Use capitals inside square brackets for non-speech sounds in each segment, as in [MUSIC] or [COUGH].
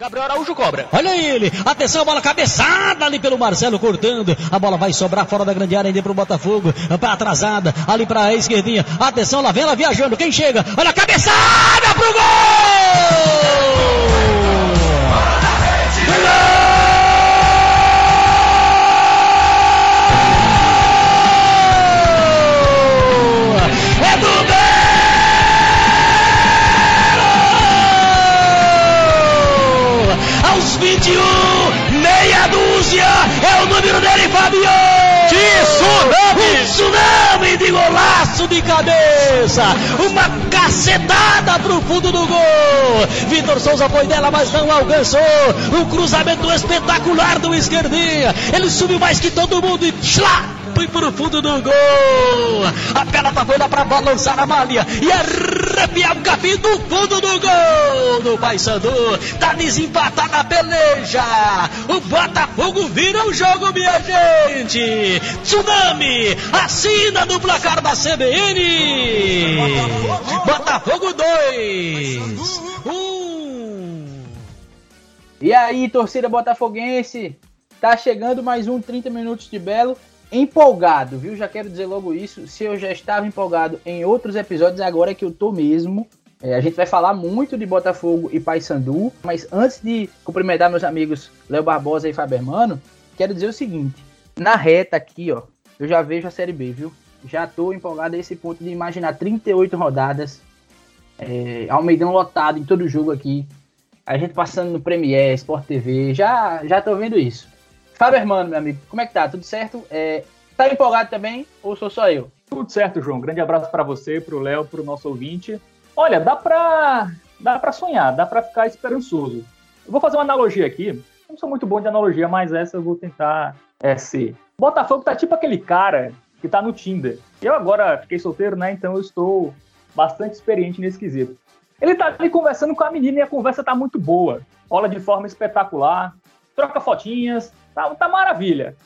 Gabriel Araújo cobra. Olha ele. Atenção, bola cabeçada ali pelo Marcelo cortando. A bola vai sobrar fora da grande área ainda pro Botafogo. Para atrasada. Ali para a esquerdinha. Atenção, lá vem ela viajando. Quem chega? Olha a cabeçada pro gol! 21, meia dúzia, é o número dele, Fabio! Tsunami! Um tsunami de golaço de cabeça! Uma cacetada pro fundo do gol! Vitor Souza foi dela, mas não alcançou! Um cruzamento espetacular do esquerdinha! Ele subiu mais que todo mundo e Chlá! foi pro fundo do gol. A pelota foi lá pra balançar a malha e arrepiar o capim do fundo do gol do Paysandu. Tá desempatada a peleja. O Botafogo vira o jogo, minha gente. Tsunami assina no placar da CBN. Botafogo 2. 1. Um. E aí, torcida botafoguense? Tá chegando mais um 30 minutos de Belo empolgado, viu? Já quero dizer logo isso. Se eu já estava empolgado em outros episódios, agora é que eu tô mesmo. É, a gente vai falar muito de Botafogo e Paysandu, mas antes de cumprimentar meus amigos Léo Barbosa e Fabermano, quero dizer o seguinte: na reta aqui, ó, eu já vejo a Série B, viu? Já tô empolgado a esse ponto de imaginar 38 rodadas, é, Almeidão lotado em todo jogo aqui, a gente passando no Premier, Sport TV, já, já tô vendo isso. Fábio Hermano, meu amigo, como é que tá? Tudo certo? É, tá empolgado também ou sou só eu? Tudo certo, João. Grande abraço para você, para o Léo, para o nosso ouvinte. Olha, dá para dá para sonhar, dá para ficar esperançoso. Eu vou fazer uma analogia aqui. Não sou muito bom de analogia, mas essa eu vou tentar é, ser. Botafogo tá tipo aquele cara que tá no Tinder. Eu agora fiquei solteiro, né? Então eu estou bastante experiente nesse quesito. Ele tá ali conversando com a menina e a conversa tá muito boa. Rola de forma espetacular, troca fotinhas, Tá, tá maravilha.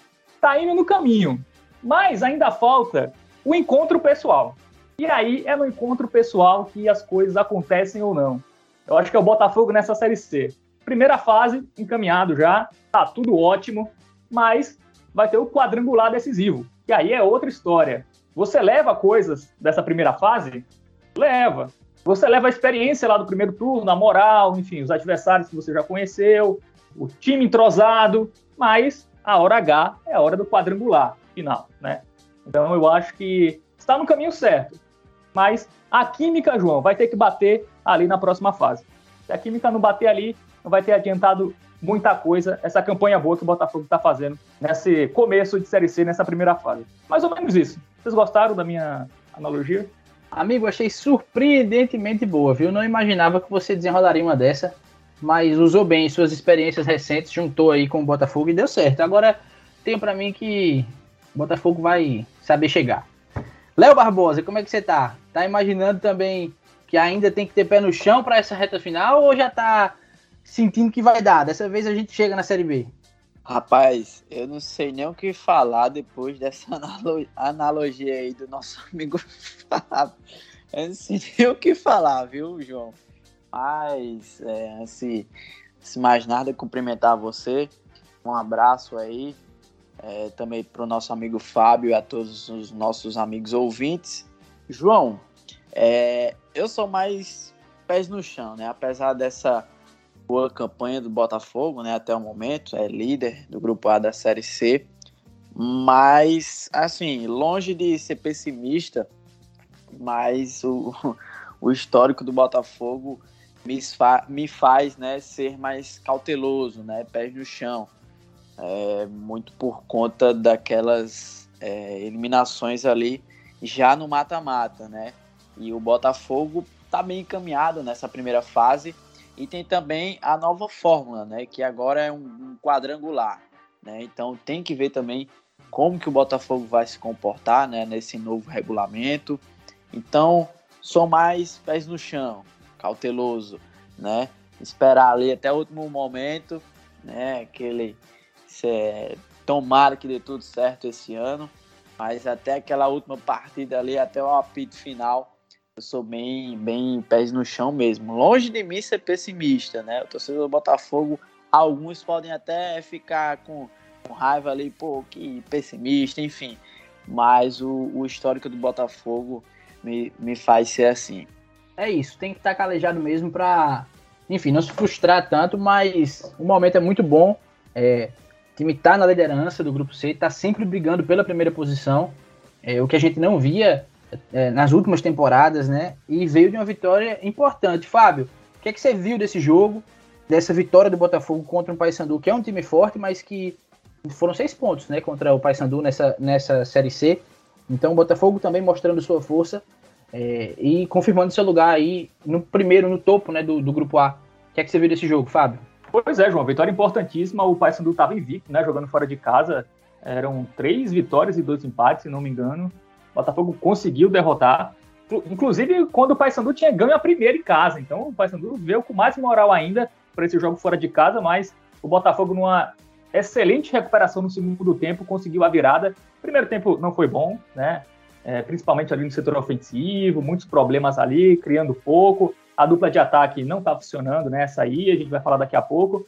Tá indo no caminho. Mas ainda falta o encontro pessoal. E aí é no encontro pessoal que as coisas acontecem ou não. Eu acho que é o Botafogo nessa Série C. Primeira fase, encaminhado já, tá tudo ótimo, mas vai ter o quadrangular decisivo. E aí é outra história. Você leva coisas dessa primeira fase? Leva. Você leva a experiência lá do primeiro turno, a moral, enfim, os adversários que você já conheceu, o time entrosado, mas a hora H é a hora do quadrangular final, né? Então eu acho que está no caminho certo. Mas a química, João, vai ter que bater ali na próxima fase. Se a química não bater ali, não vai ter adiantado muita coisa essa campanha boa que o Botafogo está fazendo nesse começo de Série C, nessa primeira fase. Mais ou menos isso. Vocês gostaram da minha analogia? Amigo, achei surpreendentemente boa, viu? Não imaginava que você desenrolaria uma dessa mas usou bem suas experiências recentes, juntou aí com o Botafogo e deu certo. Agora tem para mim que o Botafogo vai saber chegar. Léo Barbosa, como é que você tá? Tá imaginando também que ainda tem que ter pé no chão para essa reta final ou já tá sentindo que vai dar? Dessa vez a gente chega na Série B. Rapaz, eu não sei nem o que falar depois dessa [LAUGHS] analogia aí do nosso amigo [LAUGHS] Fábio. Eu não sei nem o que falar, viu, João? Mas, é, se, se mais nada, cumprimentar você. Um abraço aí. É, também para o nosso amigo Fábio e a todos os nossos amigos ouvintes. João, é, eu sou mais pés no chão, né? Apesar dessa boa campanha do Botafogo, né? Até o momento, é líder do grupo A da Série C. Mas, assim, longe de ser pessimista, mas o, [LAUGHS] o histórico do Botafogo me, fa me faz né, ser mais cauteloso, né, pés no chão. É, muito por conta daquelas é, eliminações ali já no mata-mata, né? E o Botafogo está bem encaminhado nessa primeira fase e tem também a nova fórmula, né? Que agora é um, um quadrangular, né? Então tem que ver também como que o Botafogo vai se comportar, né? Nesse novo regulamento. Então sou mais pés no chão, cauteloso, né? Esperar ali até o último momento, né? Aquele é, tomara que dê tudo certo esse ano, mas até aquela última partida ali, até o apito final, eu sou bem, bem pés no chão mesmo. Longe de mim ser pessimista, né? O torcedor do Botafogo, alguns podem até ficar com, com raiva ali, pô, que pessimista, enfim. Mas o, o histórico do Botafogo me, me faz ser assim. É isso, tem que estar calejado mesmo para, enfim, não se frustrar tanto, mas o momento é muito bom. É, o time está na liderança do grupo C, está sempre brigando pela primeira posição, é, o que a gente não via é, nas últimas temporadas, né? E veio de uma vitória importante. Fábio, o que, é que você viu desse jogo, dessa vitória do Botafogo contra o Paysandu, que é um time forte, mas que foram seis pontos, né? Contra o Paysandu nessa, nessa Série C. Então o Botafogo também mostrando sua força é, e confirmando seu lugar aí no primeiro, no topo né, do, do grupo A. O que é que você viu desse jogo, Fábio? Pois é, João, vitória importantíssima. O Paysandu estava invicto, né? Jogando fora de casa. Eram três vitórias e dois empates, se não me engano. O Botafogo conseguiu derrotar. Inclusive, quando o Paysandu tinha ganho a primeira em casa. Então, o Paysandu veio com mais moral ainda para esse jogo fora de casa, mas o Botafogo, numa excelente recuperação no segundo tempo, conseguiu a virada. Primeiro tempo não foi bom, né? É, principalmente ali no setor ofensivo, muitos problemas ali, criando pouco. A dupla de ataque não está funcionando, né? Essa aí, a gente vai falar daqui a pouco.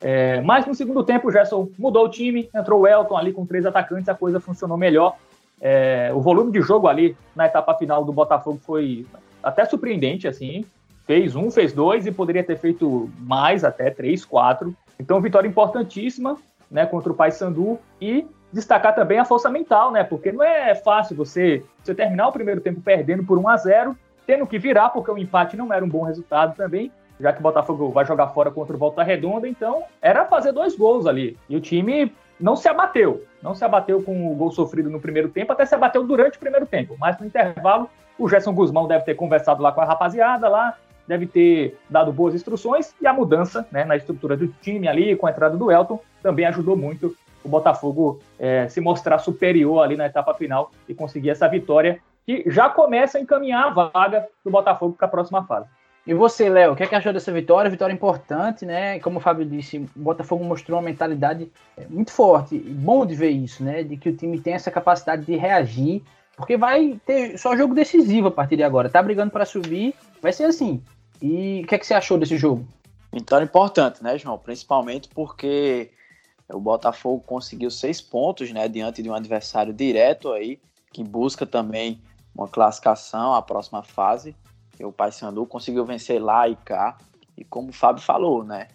É, mas no segundo tempo, o Gerson mudou o time, entrou o Elton ali com três atacantes, a coisa funcionou melhor. É, o volume de jogo ali na etapa final do Botafogo foi até surpreendente, assim. Fez um, fez dois e poderia ter feito mais, até três, quatro. Então, vitória importantíssima, né, contra o Paysandu e destacar também a força mental, né? Porque não é fácil você, você terminar o primeiro tempo perdendo por 1 a 0, tendo que virar porque o empate não era um bom resultado também, já que o Botafogo vai jogar fora contra o Volta Redonda, então era fazer dois gols ali. E o time não se abateu. Não se abateu com o gol sofrido no primeiro tempo, até se abateu durante o primeiro tempo. Mas no intervalo, o Gerson Guzmão deve ter conversado lá com a rapaziada lá, deve ter dado boas instruções e a mudança né, na estrutura do time ali, com a entrada do Elton, também ajudou muito o Botafogo é, se mostrar superior ali na etapa final e conseguir essa vitória que já começa a encaminhar a vaga do Botafogo para a próxima fase. E você, Léo, o que, é que achou dessa vitória? Vitória importante, né? Como o Fábio disse, o Botafogo mostrou uma mentalidade é, muito forte. Bom de ver isso, né? De que o time tem essa capacidade de reagir, porque vai ter só jogo decisivo a partir de agora. Tá brigando para subir, vai ser assim. E o que, é que você achou desse jogo? Vitória importante, né, João? Principalmente porque o Botafogo conseguiu seis pontos, né, diante de um adversário direto aí, que busca também uma classificação à próxima fase o Paysandu conseguiu vencer lá e cá. E como o Fábio falou, né?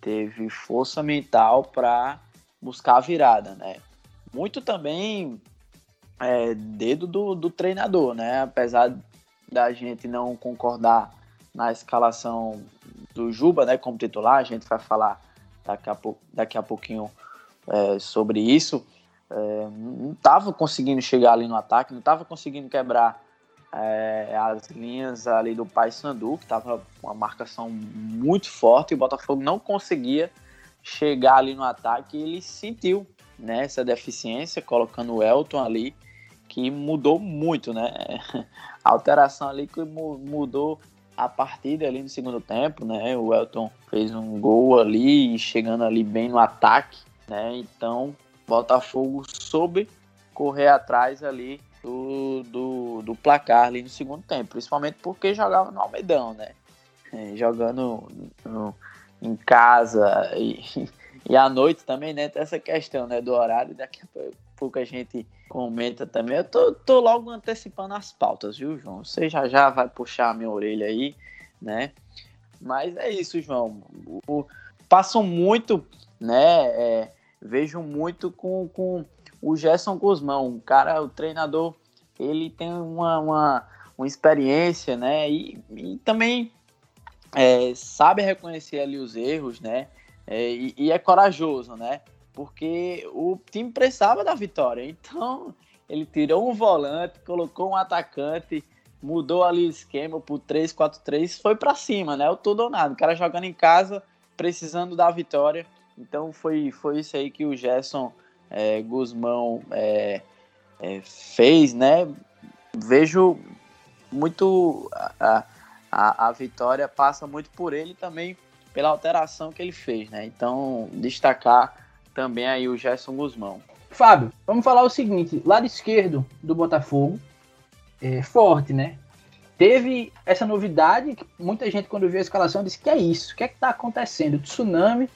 Teve força mental para buscar a virada, né? Muito também é, dedo do, do treinador, né? Apesar da gente não concordar na escalação do Juba, né, como titular, a gente vai falar daqui a, daqui a pouquinho é, sobre isso. É, não estava conseguindo chegar ali no ataque, não estava conseguindo quebrar é, as linhas ali do Paysandu, que estava uma marcação muito forte, e o Botafogo não conseguia chegar ali no ataque, e ele sentiu né, essa deficiência, colocando o Elton ali, que mudou muito, né? [LAUGHS] A alteração ali que mudou a partida ali no segundo tempo, né? O Elton fez um gol ali, chegando ali bem no ataque, né? Então, Botafogo soube correr atrás ali do, do, do, placar ali no segundo tempo, principalmente porque jogava no Almedão, né? É, jogando no, em casa e, [LAUGHS] e à noite também, né? Tem essa questão né, do horário, daqui a pouco a gente comenta também. Eu tô, tô logo antecipando as pautas, viu, João? Você já já vai puxar a minha orelha aí, né? Mas é isso, João. O, muito, né? É, vejo muito com, com o Gerson Guzmão, um cara, o treinador, ele tem uma, uma, uma experiência, né? E, e também é, sabe reconhecer ali os erros, né? É, e, e, é corajoso, né? Porque o time precisava da vitória. Então, ele tirou um volante, colocou um atacante, mudou ali o esquema pro 3-4-3, foi para cima, né? O tudo ou nada. O cara jogando em casa, precisando da vitória. Então, foi, foi isso aí que o Gerson é, Guzmão é, é, fez, né? Vejo muito a, a, a, vitória passa muito por ele também pela alteração que ele fez, né? Então destacar também aí o Gerson Guzmão. Fábio, vamos falar o seguinte: lado esquerdo do Botafogo é forte, né? teve essa novidade que muita gente, quando viu a escalação, disse que é isso. O que é que tá acontecendo? Tsunami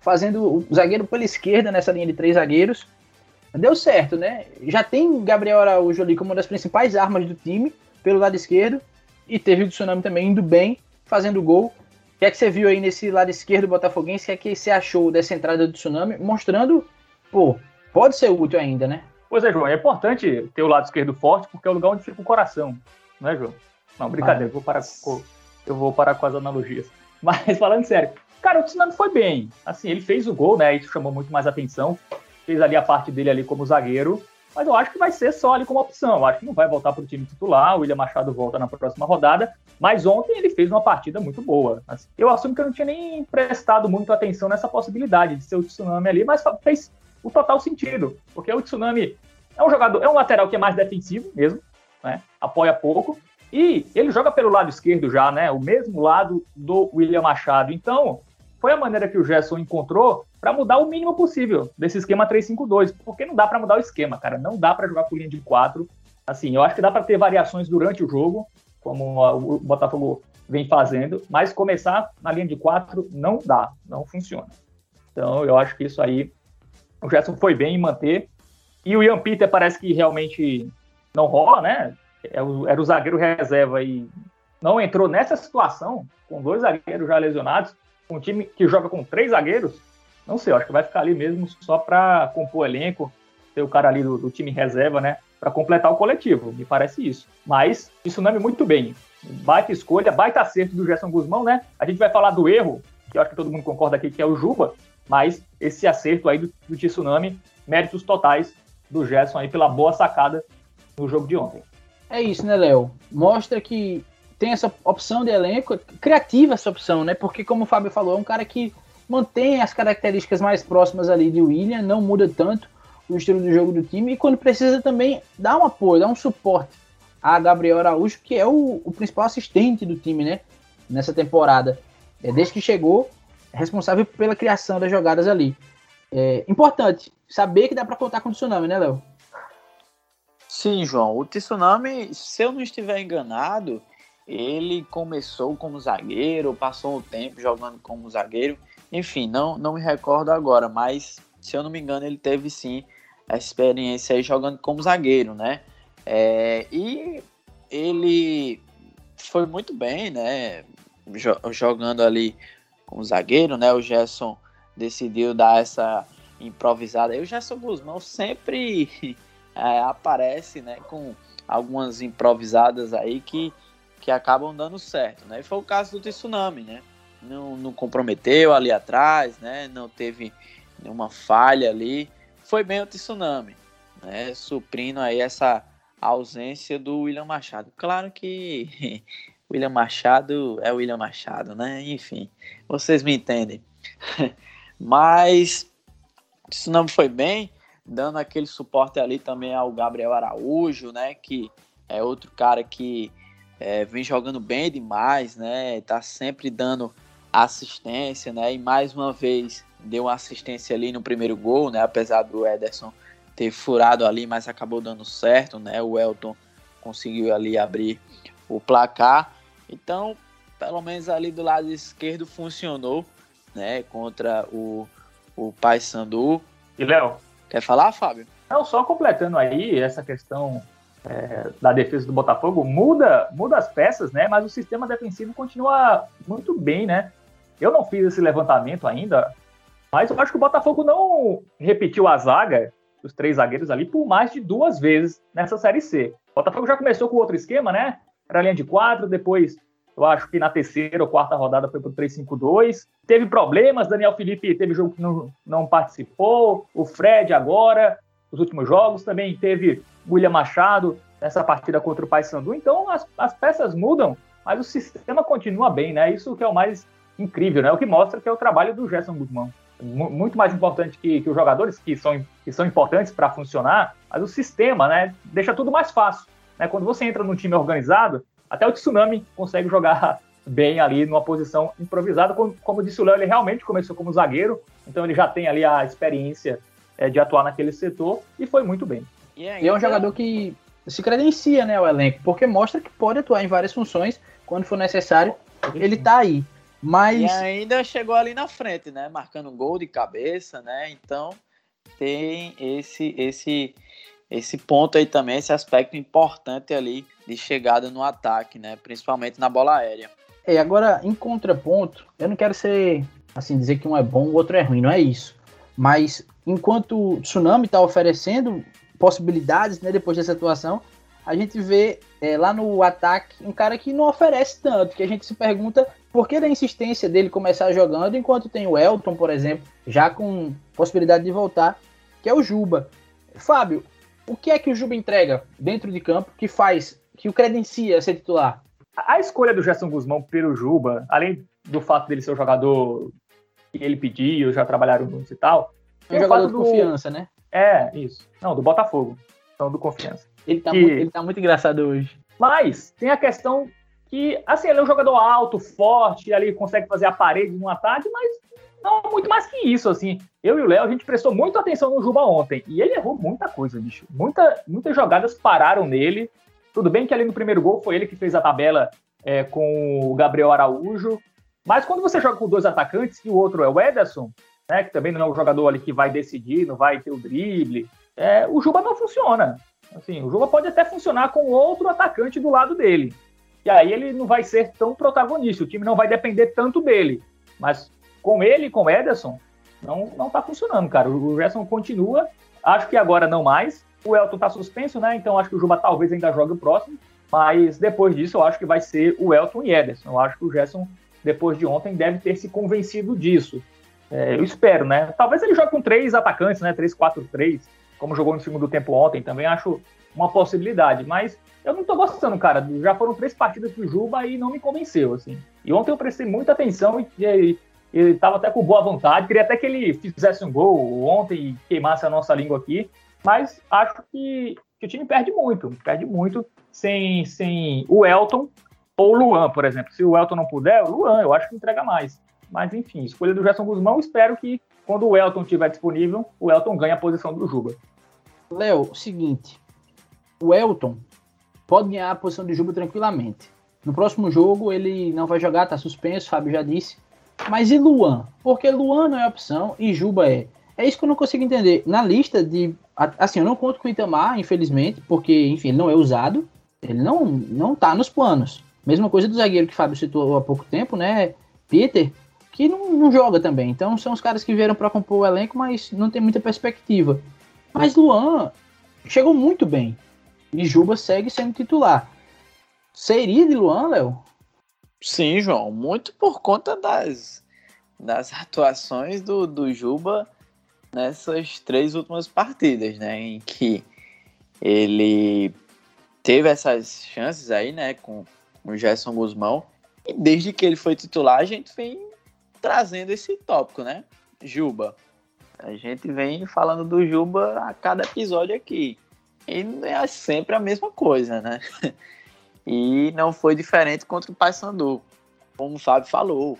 fazendo o zagueiro pela esquerda nessa linha de três zagueiros. Deu certo, né? Já tem Gabriel Araújo ali como uma das principais armas do time, pelo lado esquerdo. E teve o Tsunami também indo bem, fazendo gol. O que é que você viu aí nesse lado esquerdo botafoguense? O que é que você achou dessa entrada do Tsunami? Mostrando, pô, pode ser útil ainda, né? Pois é, João. É importante ter o lado esquerdo forte, porque é o lugar onde fica o coração. Não é, João? Não, brincadeira. Eu vou parar com, eu vou parar com as analogias. [LAUGHS] Mas falando sério, cara, o Tsunami foi bem. Assim, ele fez o gol, né? Isso chamou muito mais atenção. Fez ali a parte dele ali como zagueiro mas eu acho que vai ser só ali como opção. Eu acho que não vai voltar para o time titular. O William Machado volta na próxima rodada. Mas ontem ele fez uma partida muito boa. Eu assumo que eu não tinha nem prestado muito atenção nessa possibilidade de ser o Tsunami ali, mas fez o total sentido. Porque o Tsunami é um jogador, é um lateral que é mais defensivo mesmo, né? apoia pouco. E ele joga pelo lado esquerdo já, né? O mesmo lado do William Machado. Então, foi a maneira que o Gerson encontrou para mudar o mínimo possível desse esquema 3-5-2, porque não dá para mudar o esquema, cara, não dá para jogar com linha de 4. Assim, eu acho que dá para ter variações durante o jogo, como o Botafogo vem fazendo, mas começar na linha de 4 não dá, não funciona. Então, eu acho que isso aí o Gerson foi bem em manter. E o Ian Peter parece que realmente não rola, né? É era o zagueiro reserva e não entrou nessa situação, com dois zagueiros já lesionados um time que joga com três zagueiros, não sei, acho que vai ficar ali mesmo só para compor o elenco, ter o cara ali do, do time reserva, né? Para completar o coletivo, me parece isso. Mas isso não é muito bem. Baita escolha, baita acerto do Gerson Guzmão, né? A gente vai falar do erro, que eu acho que todo mundo concorda aqui, que é o Juba, mas esse acerto aí do, do Tsunami, méritos totais do Gerson aí pela boa sacada no jogo de ontem. É isso, né, Léo? Mostra que tem essa opção de elenco, criativa essa opção, né? Porque, como o Fábio falou, é um cara que mantém as características mais próximas ali de William, não muda tanto o estilo do jogo do time, e quando precisa também dá um apoio, dá um suporte a Gabriel Araújo, que é o, o principal assistente do time, né? Nessa temporada. É, desde que chegou, é responsável pela criação das jogadas ali. É importante saber que dá para contar com o Tsunami, né, Léo? Sim, João. O Tsunami, se eu não estiver enganado, ele começou como zagueiro, passou um tempo jogando como zagueiro. Enfim, não, não me recordo agora, mas se eu não me engano, ele teve sim a experiência aí jogando como zagueiro, né? É, e ele foi muito bem, né? Jogando ali como zagueiro, né? O Gerson decidiu dar essa improvisada. E o Gerson Guzmão sempre [LAUGHS] é, aparece, né? Com algumas improvisadas aí que que acabam dando certo, né? E foi o caso do Tsunami, né? Não, não comprometeu ali atrás, né? Não teve nenhuma falha ali. Foi bem o Tsunami, né? Suprindo aí essa ausência do William Machado. Claro que [LAUGHS] William Machado é William Machado, né? Enfim, vocês me entendem. [LAUGHS] Mas o Tsunami foi bem, dando aquele suporte ali também ao Gabriel Araújo, né? Que é outro cara que é, vem jogando bem demais, né? Tá sempre dando assistência, né? E mais uma vez deu uma assistência ali no primeiro gol, né? Apesar do Ederson ter furado ali, mas acabou dando certo, né? O Elton conseguiu ali abrir o placar. Então, pelo menos ali do lado esquerdo funcionou, né? Contra o, o Paysandu. E Léo? Quer falar, Fábio? Não, só completando aí essa questão é, da defesa do Botafogo muda, muda as peças, né? Mas o sistema defensivo continua muito bem, né? Eu não fiz esse levantamento ainda, mas eu acho que o Botafogo não repetiu a zaga, os três zagueiros ali, por mais de duas vezes nessa Série C. O Botafogo já começou com outro esquema, né? Era linha de quatro, depois eu acho que na terceira ou quarta rodada foi para o 3-5-2. Teve problemas, Daniel Felipe teve jogo que não, não participou, o Fred agora, os últimos jogos, também teve William Machado nessa partida contra o Paysandu. Então as, as peças mudam, mas o sistema continua bem, né? Isso que é o mais incrível, né? O que mostra que é o trabalho do Gerson Guzmão. Muito mais importante que, que os jogadores, que são, que são importantes para funcionar, mas o sistema, né? Deixa tudo mais fácil. Né? Quando você entra num time organizado, até o Tsunami consegue jogar [LAUGHS] bem ali numa posição improvisada. Como, como disse o Léo, ele realmente começou como zagueiro, então ele já tem ali a experiência é, de atuar naquele setor e foi muito bem. E, é um jogador que se credencia, né, o elenco, porque mostra que pode atuar em várias funções quando for necessário. Ele tá aí. Mas E ainda chegou ali na frente, né? Marcando gol de cabeça, né? Então tem esse esse esse ponto aí também, esse aspecto importante ali de chegada no ataque, né? Principalmente na bola aérea. É, agora, em contraponto, eu não quero ser, assim, dizer que um é bom, o outro é ruim, não é isso. Mas, enquanto o Tsunami está oferecendo possibilidades, né, depois dessa atuação, a gente vê é, lá no ataque um cara que não oferece tanto, que a gente se pergunta por que da insistência dele começar jogando, enquanto tem o Elton, por exemplo, já com possibilidade de voltar, que é o Juba. Fábio, o que é que o Juba entrega dentro de campo que faz, que o credencia a ser titular? A escolha do Gerson Guzmão pelo Juba, além do fato dele ser o jogador que ele pediu, já trabalharam juntos e tal. É um jogador de do- confiança, né? É, isso. Não, do Botafogo. Não, do Confiança. Ele tá, Que- muito, ele tá muito engraçado hoje. Mas tem a questão que, assim, ele é um jogador alto, forte, ali consegue fazer a parede no ataque, mas não muito mais que isso, assim. Eu e o Léo, a gente prestou muita atenção no Juba ontem, e ele errou muita coisa, bicho. Muita, muitas jogadas pararam nele. Tudo bem que ali no primeiro gol foi ele que fez a tabela é, com o Gabriel Araújo, mas quando você joga com dois atacantes e o outro é o Ederson, né, que também não é um jogador ali que vai decidir, não vai ter o drible, é, o Juba não funciona. Assim, o Juba pode até funcionar com outro atacante do lado dele. E aí ele não vai ser tão protagonista, o time não vai depender tanto dele. Mas com ele com o Ederson, não, não tá funcionando, cara. O Gerson continua, acho que agora não mais. O Elton tá suspenso, né? Então acho que o Juba talvez ainda jogue o próximo. Mas depois disso, eu acho que vai ser o Elton e Ederson. Eu acho que o Gerson, depois de ontem, deve ter se convencido disso. É, eu espero, né? Talvez ele jogue com três atacantes, né? 3-4-3, como jogou no segundo tempo ontem. Também acho uma possibilidade. Mas eu não tô gostando, cara. Já foram três partidas do Juba e não me convenceu, assim. E ontem eu prestei muita atenção e, e ele tava até com boa vontade. Queria até que ele fizesse um gol ontem e queimasse a nossa língua aqui. Mas acho que, que o time perde muito. Perde muito sem, sem o Elton ou o Luan, por exemplo. Se o Elton não puder, o Luan, eu acho que entrega mais. Mas enfim, escolha do Gerson Guzmão. Espero que quando o Elton estiver disponível, o Elton ganhe a posição do Juba. Léo, seguinte. O Elton pode ganhar a posição de Juba tranquilamente. No próximo jogo ele não vai jogar, tá suspenso, Fábio já disse. Mas e Luan? Porque Luan não é opção e Juba é. É isso que eu não consigo entender. Na lista de. Assim, eu não conto com o Itamar, infelizmente, porque, enfim, ele não é usado. Ele não, não tá nos planos. Mesma coisa do zagueiro que o Fábio citou há pouco tempo, né? Peter, que não, não joga também. Então são os caras que vieram para compor o elenco, mas não tem muita perspectiva. Mas Luan chegou muito bem. E Juba segue sendo titular. Seria de Luan, Léo? Sim, João, muito por conta das, das atuações do, do Juba nessas três últimas partidas, né? Em que ele teve essas chances aí, né? Com o Gerson Guzmão. E desde que ele foi titular, a gente vem trazendo esse tópico, né? Juba. A gente vem falando do Juba a cada episódio aqui. E é sempre a mesma coisa, né? [LAUGHS] E não foi diferente contra o Paysandu. Como o Fábio falou,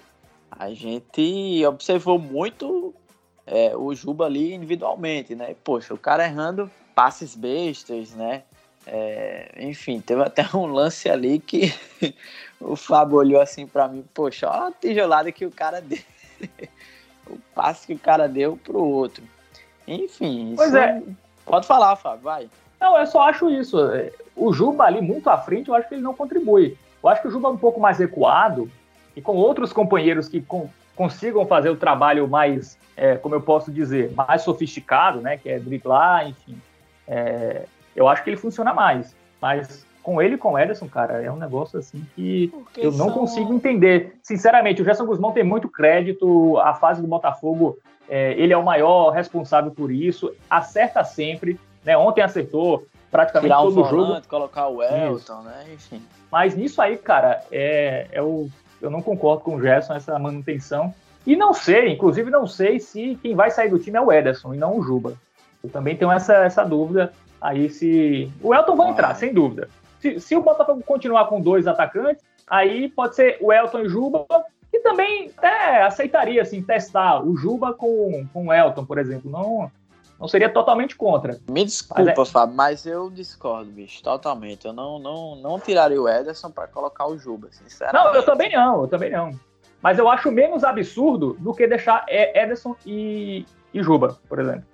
a gente observou muito é, o Juba ali individualmente, né? Poxa, o cara errando passes bestas, né? É, enfim, teve até um lance ali que [LAUGHS] o Fábio olhou assim pra mim, poxa, olha a tijolada que o cara deu. [LAUGHS] o passe que o cara deu pro outro. Enfim, Pois é. Pode falar, Fábio, vai. Não, eu só acho isso. É, O Juba ali muito à frente, eu acho que ele não contribui. Eu acho que o Juba é um pouco mais recuado e com outros companheiros que con- consigam fazer o trabalho mais, é, como eu posso dizer, mais sofisticado, né? Que é driblar, enfim. É, eu acho que ele funciona mais. Mas com ele e com o Ederson, cara, é um negócio assim que eu não consigo entender. Sinceramente, o Gerson Guzmão tem muito crédito, a fase do Botafogo, é, ele é o maior responsável por isso, acerta sempre, né? Ontem acertou praticamente Tirar um todo o jogo, colocar o Elton, né? Enfim. mas nisso aí, cara, é, é o, eu não concordo com o Gerson, essa manutenção. E não sei, inclusive não sei se quem vai sair do time é o Ederson e não o Juba. Eu também tenho essa, essa dúvida aí se. O Elton vai entrar, sem dúvida. Se, se o Botafogo continuar com dois atacantes, aí pode ser o Elton e Juba, que também até aceitaria assim, testar o Juba com, com o Elton, por exemplo. Não, Não seria totalmente contra. Me desculpa, mas é... Fábio, mas eu discordo, bicho, totalmente. Eu não, não, não tiraria o Ederson para colocar o Juba, sinceramente. Não, eu também não, eu também não. Mas eu acho menos absurdo do que deixar Ederson e, e Juba, por exemplo.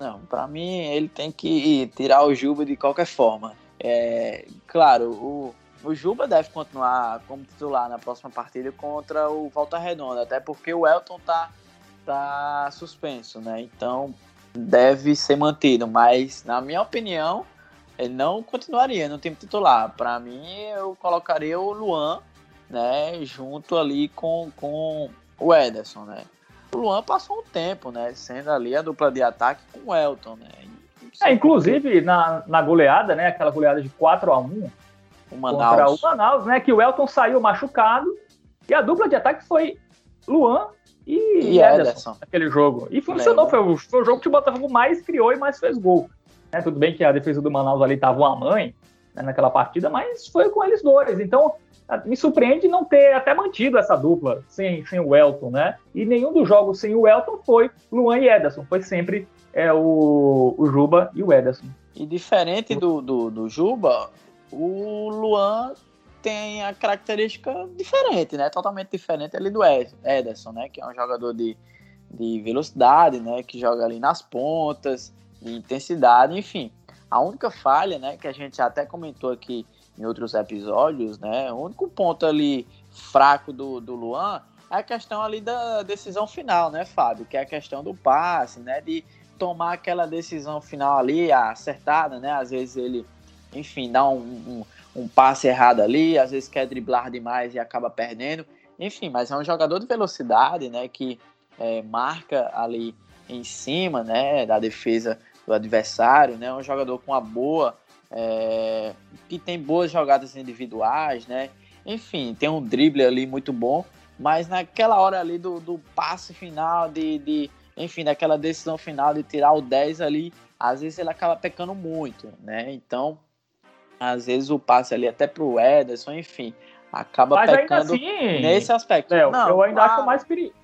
Não, para mim ele tem que tirar o Juba de qualquer forma. É, claro, o, o Juba deve continuar como titular na próxima partida contra o Volta Redonda, até porque o Elton tá, tá suspenso, né? Então deve ser mantido, mas na minha opinião ele não continuaria no time titular. Para mim eu colocaria o Luan, né, junto ali com, com o Ederson, né? O Luan passou um tempo, né? Sendo ali a dupla de ataque com o Elton, né? É, inclusive na, na goleada, né? Aquela goleada de 4 a 1 o Manaus. contra o Manaus, né? Que o Elton saiu machucado e a dupla de ataque foi Luan e, e Ederson, Ederson naquele jogo. E funcionou, foi o, foi o jogo que o Botafogo mais criou e mais fez gol. É, tudo bem que a defesa do Manaus ali tava uma mãe né, naquela partida, mas foi com eles dois. Então, me surpreende não ter até mantido essa dupla sem, sem o Elton, né? E nenhum dos jogos sem o Elton foi Luan e Ederson, foi sempre é, o, o Juba e o Ederson. E diferente do, do, do Juba, o Luan tem a característica diferente, né? Totalmente diferente ali do Ederson, né? Que é um jogador de, de velocidade, né? Que joga ali nas pontas, de intensidade, enfim. A única falha, né? Que a gente até comentou aqui em outros episódios, né? O único ponto ali fraco do, do Luan é a questão ali da decisão final, né, Fábio? Que é a questão do passe, né? De tomar aquela decisão final ali, acertada, né? Às vezes ele, enfim, dá um, um, um passe errado ali, às vezes quer driblar demais e acaba perdendo. Enfim, mas é um jogador de velocidade, né? Que é, marca ali em cima, né? Da defesa do adversário, né? Um jogador com uma boa é, que tem boas jogadas individuais, né? Enfim, tem um drible ali muito bom, mas naquela hora ali do, do passe final, de, de, enfim, daquela decisão final de tirar o 10 ali, às vezes ele acaba pecando muito, né? Então, às vezes o passe ali até pro Ederson, enfim, acaba mas pecando assim, nesse aspecto. Léo, Não, eu ainda acho mais perigoso.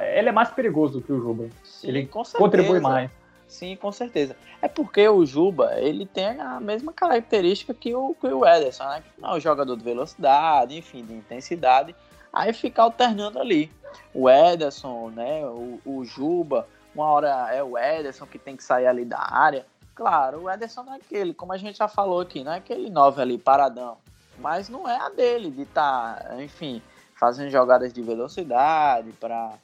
Ele é mais perigoso que o Juba. Sim, ele contribui mais. Sim, com certeza. É porque o Juba, ele tem a mesma característica que o, que o Ederson, né? É um jogador de velocidade, enfim, de intensidade. Aí fica alternando ali. O Ederson, né? O, o Juba, uma hora é o Ederson que tem que sair ali da área. Claro, o Ederson não é aquele, como a gente já falou aqui, não é aquele 9 ali, paradão. Mas não é a dele de estar, tá, enfim, fazendo jogadas de velocidade para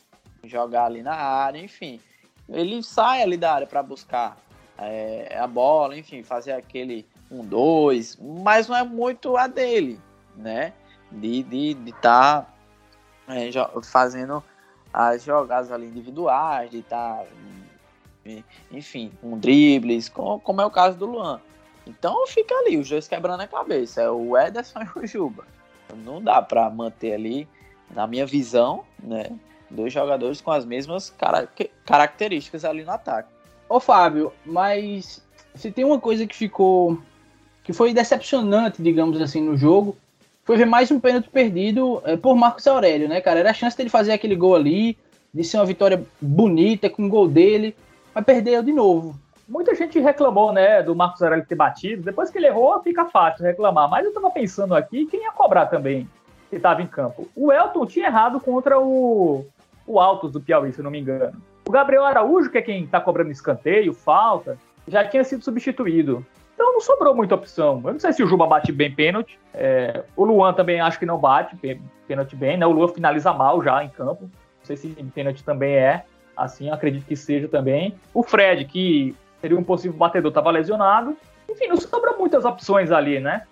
jogar ali na área, enfim ele sai ali da área para buscar é, a bola, enfim, fazer aquele um dois, mas não é muito a dele, né? De estar de, de tá, é, fazendo as jogadas ali individuais, de estar, tá, enfim, com dribles, como é o caso do Luan. Então fica ali, os dois quebrando a cabeça, é o Ederson e o Juba. Não dá para manter ali, na minha visão, né? Dois jogadores com as mesmas características ali no ataque. Ô Fábio, mas se tem uma coisa que ficou que foi decepcionante, digamos assim, no jogo, foi ver mais um pênalti perdido é, por Marcos Aurélio, né, cara? Era a chance dele fazer aquele gol ali, de ser uma vitória bonita com o gol dele, mas perdeu de novo. Muita gente reclamou, né, do Marcos Aurélio ter batido. Depois que ele errou, fica fácil reclamar. Mas eu tava pensando aqui, quem ia cobrar também que estava em campo? O Elton tinha errado contra o, o Altos do Piauí, se não me engano. O Gabriel Araújo, que é quem está cobrando escanteio, falta, já tinha sido substituído. Então não sobrou muita opção. Eu não sei se o Juba bate bem pênalti. É, o Luan também acho que não bate pênalti bem, né? O Luan finaliza mal já em campo. Não sei se pênalti também é. Assim, acredito que seja também. O Fred, que seria um possível batedor, estava lesionado. Enfim, não sobrou muitas opções ali, né?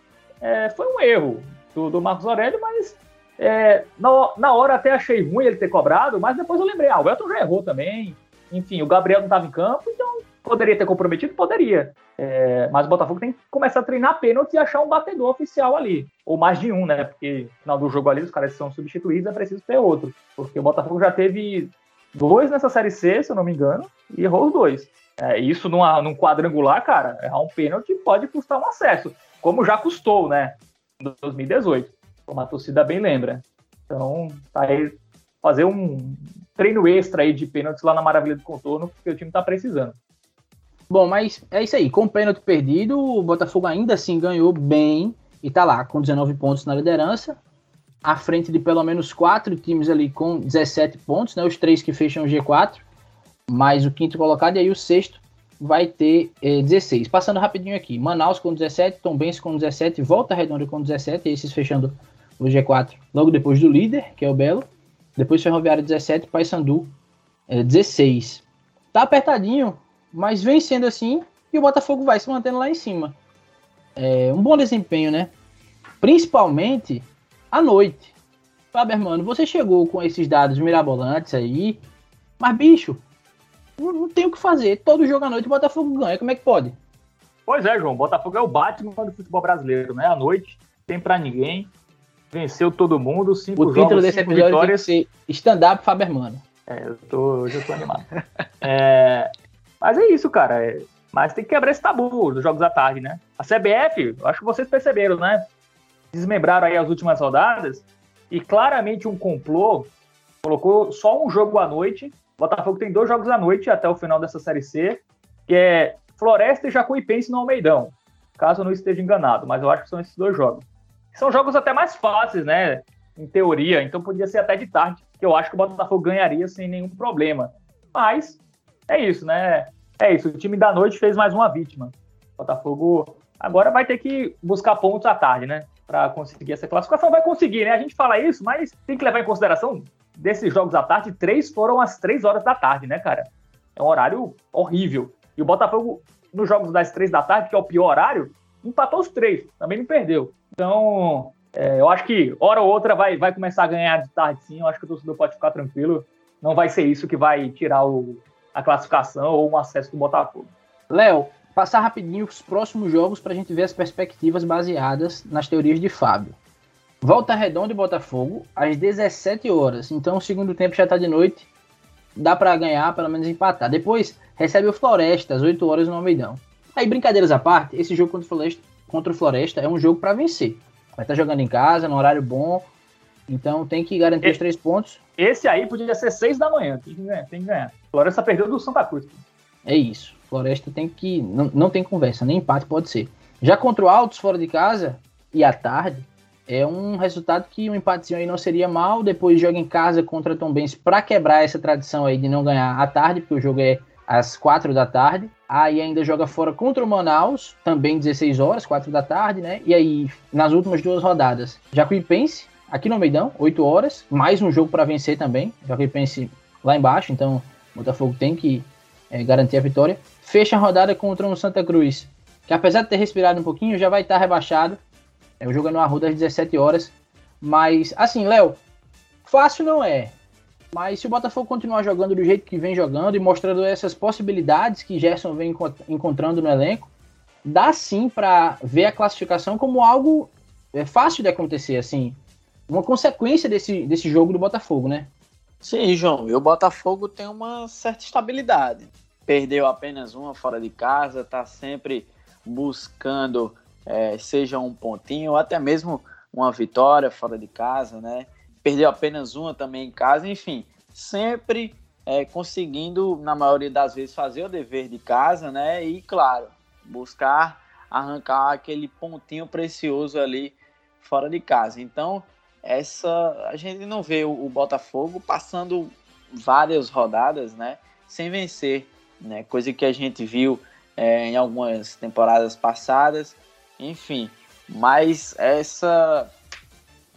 É, foi um erro do, do Marcos Aurélio, mas é, na, na hora até achei ruim ele ter cobrado, mas depois eu lembrei, ah, o Elton já errou também. Enfim, o Gabriel não estava em campo, então poderia ter comprometido? Poderia. É, mas o Botafogo tem que começar a treinar pênalti e achar um batedor oficial ali. Ou mais de um, né? Porque no final do jogo ali os caras são substituídos, é preciso ter outro. Porque o Botafogo já teve dois nessa Série C, se eu não me engano, e errou os dois. É, isso numa, num quadrangular, cara, errar um pênalti pode custar um acesso. Como já custou, né? Em 2018 como a torcida bem lembra. Então, tá aí fazer um treino extra aí de pênaltis lá na Maravilha do Contorno, porque o time tá precisando. Bom, mas é isso aí. Com o pênalti perdido, o Botafogo ainda assim ganhou bem e tá lá com 19 pontos na liderança, à frente de pelo menos quatro times ali com 17 pontos, né? Os três que fecham o G4, mais o quinto colocado, e aí o sexto vai ter eh, 16. Passando rapidinho aqui: Manaus com 17, Tombense com 17, Volta Redonda com 17, esses fechando o G4 logo depois do líder, que é o Belo. Depois Ferroviário 17, Paysandu eh, 16. Tá apertadinho, mas vem sendo assim e o Botafogo vai se mantendo lá em cima. É um bom desempenho, né? Principalmente à noite. Faber, mano, você chegou com esses dados mirabolantes aí, mas bicho, não, não tem o que fazer. Todo jogo à noite o Botafogo ganha. Como é que pode? Pois é, João. Botafogo é o Batman do futebol brasileiro, né? À noite, tem pra ninguém. Venceu todo mundo, cinco o título jogos, desse episódio vitórias. tem stand-up Faber, mano. É, eu tô, hoje eu tô animado. [LAUGHS] É, mas é isso, cara. é- mas tem que quebrar esse tabu dos jogos à tarde, né? A CBF, acho que vocês perceberam, né? Desmembraram aí as últimas rodadas e claramente um complô colocou só um jogo à noite. O Botafogo tem dois jogos à noite até o final dessa Série C, que é Floresta e Jacuipense no Almeidão. Caso eu não esteja enganado, mas eu acho que são esses dois jogos. São jogos até mais fáceis, né? Em teoria, então podia ser até de tarde, que eu acho que o Botafogo ganharia sem nenhum problema. Mas é isso, né? É isso. O time da noite fez mais uma vítima. O Botafogo agora vai ter que buscar pontos à tarde, né? Para conseguir essa classificação. Vai conseguir, né? A gente fala isso, mas tem que levar em consideração desses jogos à tarde, três foram às três horas da tarde, né, cara? É um horário horrível. E o Botafogo, nos jogos das três da tarde, que é o pior horário, empatou os três, também não perdeu. Então, é, eu acho que hora ou outra vai, vai começar a ganhar de tarde sim. Eu acho que o torcedor pode ficar tranquilo. Não vai ser isso que vai tirar o, a classificação ou o acesso do Botafogo. Léo, passar rapidinho os próximos jogos para a gente ver as perspectivas baseadas nas teorias de Fábio. Volta Redonda e Botafogo às 17 horas. Então o segundo tempo já está de noite. Dá para ganhar, pelo menos empatar. Depois recebe o Floresta às 8 horas no Almeidão. Aí, brincadeiras à parte, esse jogo contra o Floresta, contra o Floresta é um jogo para vencer. Vai estar jogando em casa, no horário bom. Então tem que garantir E- os três pontos. Esse aí podia ser seis da manhã. Tem que ganhar. Tem que ganhar. Floresta perdeu do Santa Cruz. É isso. Floresta tem que. Não, não tem conversa, nem empate pode ser. Já contra o Altos fora de casa e à tarde, é um resultado que um empatezinho aí não seria mal. Depois joga em casa contra Tom Benz para quebrar essa tradição aí de não ganhar à tarde, porque o jogo é às 4 da tarde. Aí ainda joga fora contra o Manaus, também 16 horas, 4 da tarde, né? E aí, nas últimas duas rodadas, Jacuipense, aqui no Meidão, 8 horas, mais um jogo para vencer também. Jacuipense lá embaixo, então o Botafogo tem que é, garantir a vitória. Fecha a rodada contra o Santa Cruz, que apesar de ter respirado um pouquinho, já vai estar rebaixado. É, o jogo é no Arruda às 17 horas. Mas, assim, Léo, fácil não é. Mas se o Botafogo continuar jogando do jeito que vem jogando e mostrando essas possibilidades que Gerson vem encont- encontrando no elenco, dá sim para ver a classificação como algo é, fácil de acontecer, assim. Uma consequência desse, desse jogo do Botafogo, né? Sim, João. E o Botafogo tem uma certa estabilidade. Perdeu apenas uma fora de casa, está sempre buscando, é, seja um pontinho, ou até mesmo uma vitória fora de casa, né? Perdeu apenas uma também em casa, enfim, sempre é, conseguindo, na maioria das vezes, fazer o dever de casa, né? E, claro, buscar arrancar aquele pontinho precioso ali fora de casa. Então, essa a gente não vê o, Botafogo passando várias rodadas, né, sem vencer, né, coisa que a gente viu é, em algumas temporadas passadas, enfim, mas essa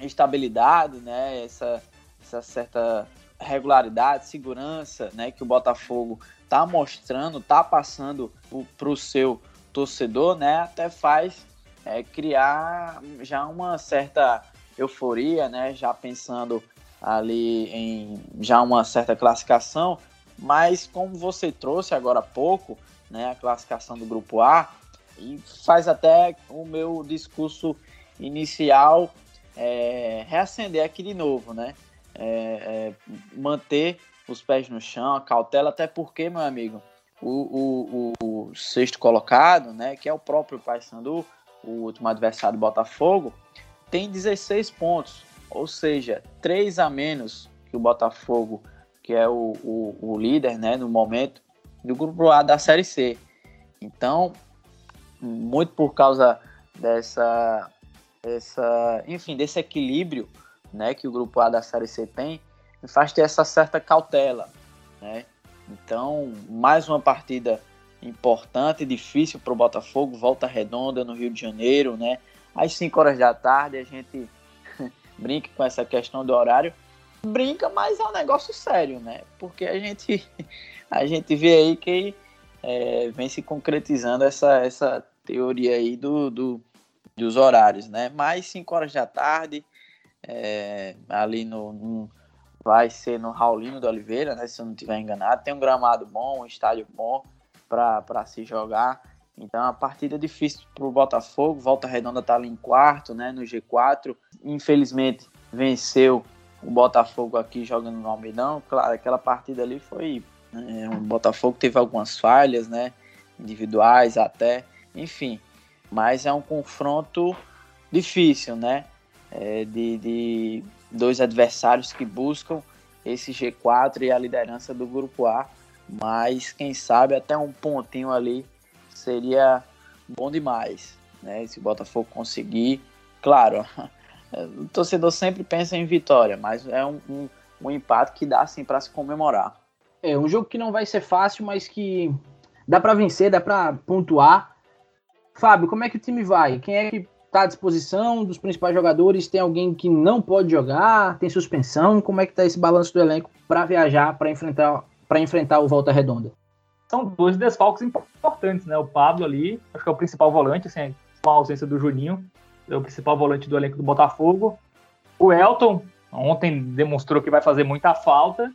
estabilidade, né, essa, essa certa regularidade, segurança, né, que o Botafogo tá mostrando, tá passando para o seu torcedor, né, até faz é, criar já uma certa euforia, né? Já pensando ali em já uma certa classificação, mas como você trouxe agora há pouco, né? A classificação do grupo A e faz até o meu discurso inicial é, reacender aqui de novo, né? É, é, manter os pés no chão, a cautela, até porque, meu amigo, o, o, o sexto colocado, né? Que é o próprio Paysandu, o último adversário do Botafogo, tem 16 pontos, ou seja, 3 a menos que o Botafogo, que é o, o, o líder né, no momento do grupo A da Série C. Então, muito por causa dessa, dessa enfim, desse equilíbrio né, que o grupo A da Série C tem, faz ter essa certa cautela. Né? Então, mais uma partida importante, difícil para o Botafogo, volta redonda no Rio de Janeiro, né? Às 5 horas da tarde a gente [LAUGHS] brinca com essa questão do horário. Brinca, mas é um negócio sério, né? Porque a gente, [LAUGHS] a gente vê aí que é, vem se concretizando essa, essa teoria aí do, do, dos horários, né? Mais 5 horas da tarde, é, ali no, no, vai ser no Raulino de Oliveira, né? Se eu não estiver enganado. Tem um gramado bom, um estádio bom para se jogar. Então, a partida difícil para o Botafogo. Volta Redonda está ali em quarto, né, no G4. Infelizmente, venceu o Botafogo aqui jogando no Almeidão. Claro, aquela partida ali foi. Né, o Botafogo teve algumas falhas, né, individuais até. Enfim, mas é um confronto difícil, né? É, de, de dois adversários que buscam esse G4 e a liderança do Grupo A mas quem sabe até um pontinho ali seria bom demais, né? Se o Botafogo conseguir, claro, [LAUGHS] o torcedor sempre pensa em vitória, mas é um, um, um empate que dá assim para se comemorar. É um jogo que não vai ser fácil, mas que dá para vencer, dá para pontuar. Fábio, como é que o time vai? Quem é que está à disposição dos principais jogadores? Tem alguém que não pode jogar? Tem suspensão? Como é que está esse balanço do elenco para viajar, para enfrentar enfrentar o Volta Redonda? São dois desfalques importantes, né? O Pablo ali, acho que é o principal volante, assim, com a ausência do Juninho, é o principal volante do elenco do Botafogo. O Elton, ontem demonstrou que vai fazer muita falta,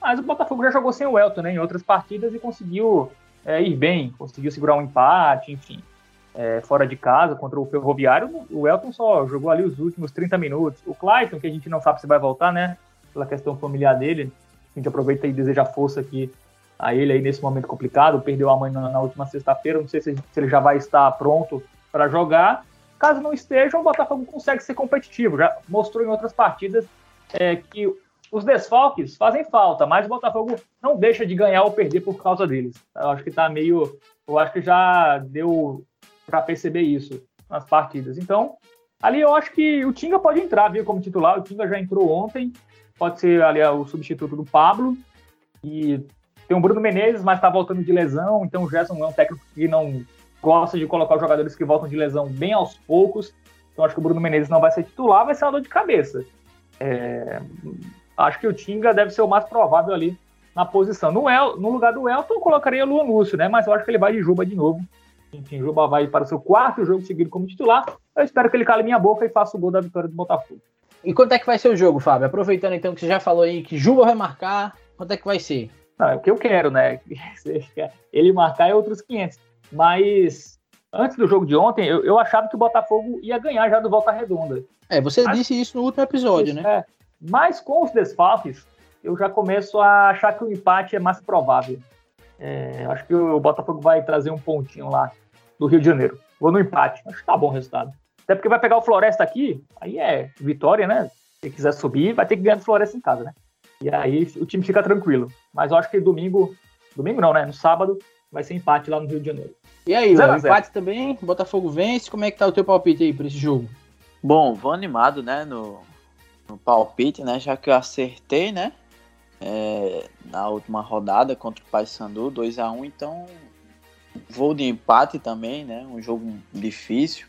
mas o Botafogo já jogou sem o Elton, né? Em outras partidas e conseguiu é, ir bem, conseguiu segurar um empate, enfim. É, fora de casa contra o Ferroviário, o Elton só jogou ali os últimos 30 minutos. O Clayton, que a gente não sabe se vai voltar, né? Pela questão familiar dele, a gente aproveita e deseja força aqui a ele aí nesse momento complicado. Perdeu a mãe na, na última sexta-feira, não sei se, se, ele já vai estar pronto para jogar. Caso não esteja, o Botafogo consegue ser competitivo. Já mostrou em outras partidas é, que os desfalques fazem falta, mas o Botafogo não deixa de ganhar ou perder por causa deles. Eu acho que tá meio. Eu acho que já deu para perceber isso nas partidas. Então, ali eu acho que o Tinga pode entrar, viu, como titular. O Tinga já entrou ontem pode ser ali o substituto do Pablo. E tem o Bruno Menezes, mas está voltando de lesão, então o Gerson é um técnico que não gosta de colocar os jogadores que voltam de lesão bem aos poucos. Então acho que o Bruno Menezes não vai ser titular, vai ser uma dor de cabeça. É, acho que o Tinga deve ser o mais provável ali na posição. No, El, no lugar do Elton, eu colocaria o Luan Lúcio, né? Mas eu acho que ele vai de Juba de novo. Enfim, Juba vai para o seu quarto jogo seguido como titular. Eu espero que ele cale minha boca e faça o gol da vitória do Botafogo. E quanto é que vai ser o jogo, Fábio? Aproveitando então que você já falou aí que Juba vai marcar, quanto é que vai ser? Não, é o que eu quero, né? [LAUGHS] Ele marcar é outros 500. Mas antes do jogo de ontem, eu, eu achava que o Botafogo ia ganhar já do Volta Redonda. É, você mas, disse isso no último episódio, né? É, mas com os desfalques, eu já começo a achar que o empate é mais provável. É, acho que o Botafogo vai trazer um pontinho lá do Rio de Janeiro. Vou no empate. Acho que tá bom o resultado. Até porque vai pegar o Floresta aqui, aí é vitória, né? Se quiser subir, vai ter que ganhar do Floresta em casa, né? E aí o time fica tranquilo. Mas eu acho que domingo, domingo não, né? No sábado vai ser empate lá no Rio de Janeiro. E aí, o empate também, Botafogo vence, como é que tá o teu palpite aí para esse jogo? Bom, vou animado, né, no, no palpite, né, já que eu acertei, né, é, na última rodada contra o Paysandu, 2 a 1 então vou de empate também, né, um jogo difícil,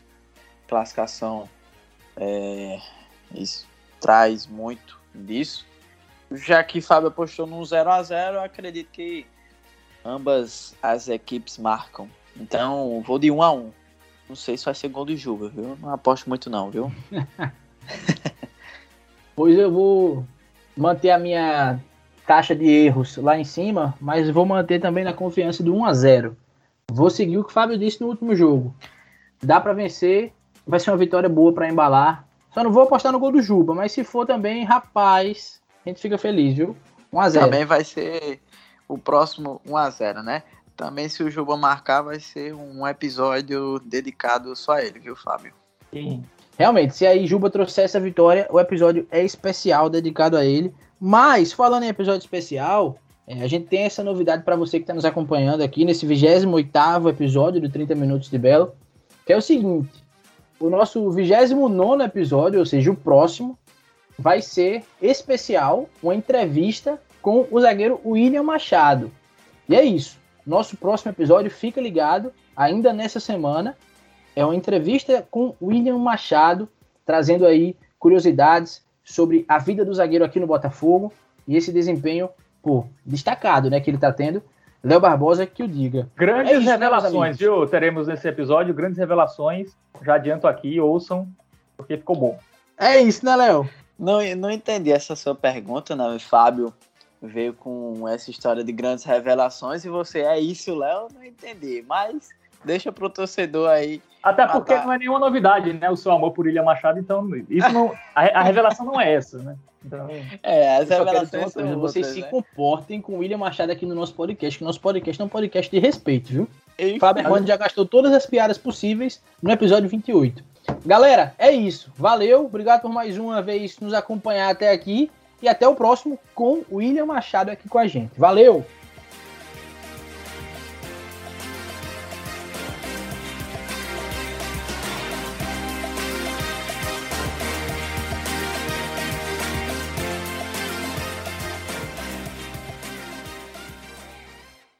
classificação é, traz muito disso. Já que Fábio apostou num 0 a 0 eu acredito que ambas as equipes marcam. Então, vou de 1 a 1 Não sei se vai ser gol de Juba, viu? Não aposto muito não, viu? [LAUGHS] pois eu vou manter a minha taxa de erros lá em cima, mas vou manter também na confiança do 1 a 0 Vou seguir o que o Fábio disse no último jogo. Dá para vencer vai ser uma vitória boa para embalar. Só não vou apostar no gol do Juba, mas se for também, rapaz, a gente fica feliz, viu? 1x0. Também vai ser o próximo 1x0, né? Também se o Juba marcar, vai ser um episódio dedicado só a ele, viu, Fábio? Sim. Realmente, se aí Juba trouxer essa vitória, o episódio é especial, dedicado a ele. Mas, falando em episódio especial, É, a gente tem essa novidade para você que está nos acompanhando aqui nesse 28 episódio do 30 Minutos de Belo, que é o seguinte: o nosso 29 episódio, ou seja, o próximo, vai ser especial, uma entrevista com o zagueiro William Machado. E é isso. Nosso próximo episódio, fica ligado, ainda nessa semana, é uma entrevista com William Machado, trazendo aí curiosidades sobre a vida do zagueiro aqui no Botafogo e esse desempenho pô, destacado, né, que ele está tendo. Léo Barbosa que o diga. Grandes é isso, né, revelações, viu? Teremos nesse episódio grandes revelações. Já adianto aqui, ouçam, porque ficou bom. É isso, né, Léo? Não, não entendi essa sua pergunta, né? Fábio veio com essa história de grandes revelações e você é isso, Léo? Não entendi, mas deixa pro torcedor aí. Até porque não é nenhuma novidade, né? O seu amor por Ilha Machado, então isso não, a, a revelação não é essa, né? Então, é, as revelações são Vocês se né? comportem com o William Machado aqui no nosso podcast, que nosso podcast é um podcast de respeito, viu? Ei, Fábio Armando já gastou todas as piadas possíveis no episódio 28. Galera, é isso. Valeu, obrigado por mais uma vez nos acompanhar até aqui e até o próximo com o William Machado aqui com a gente. Valeu!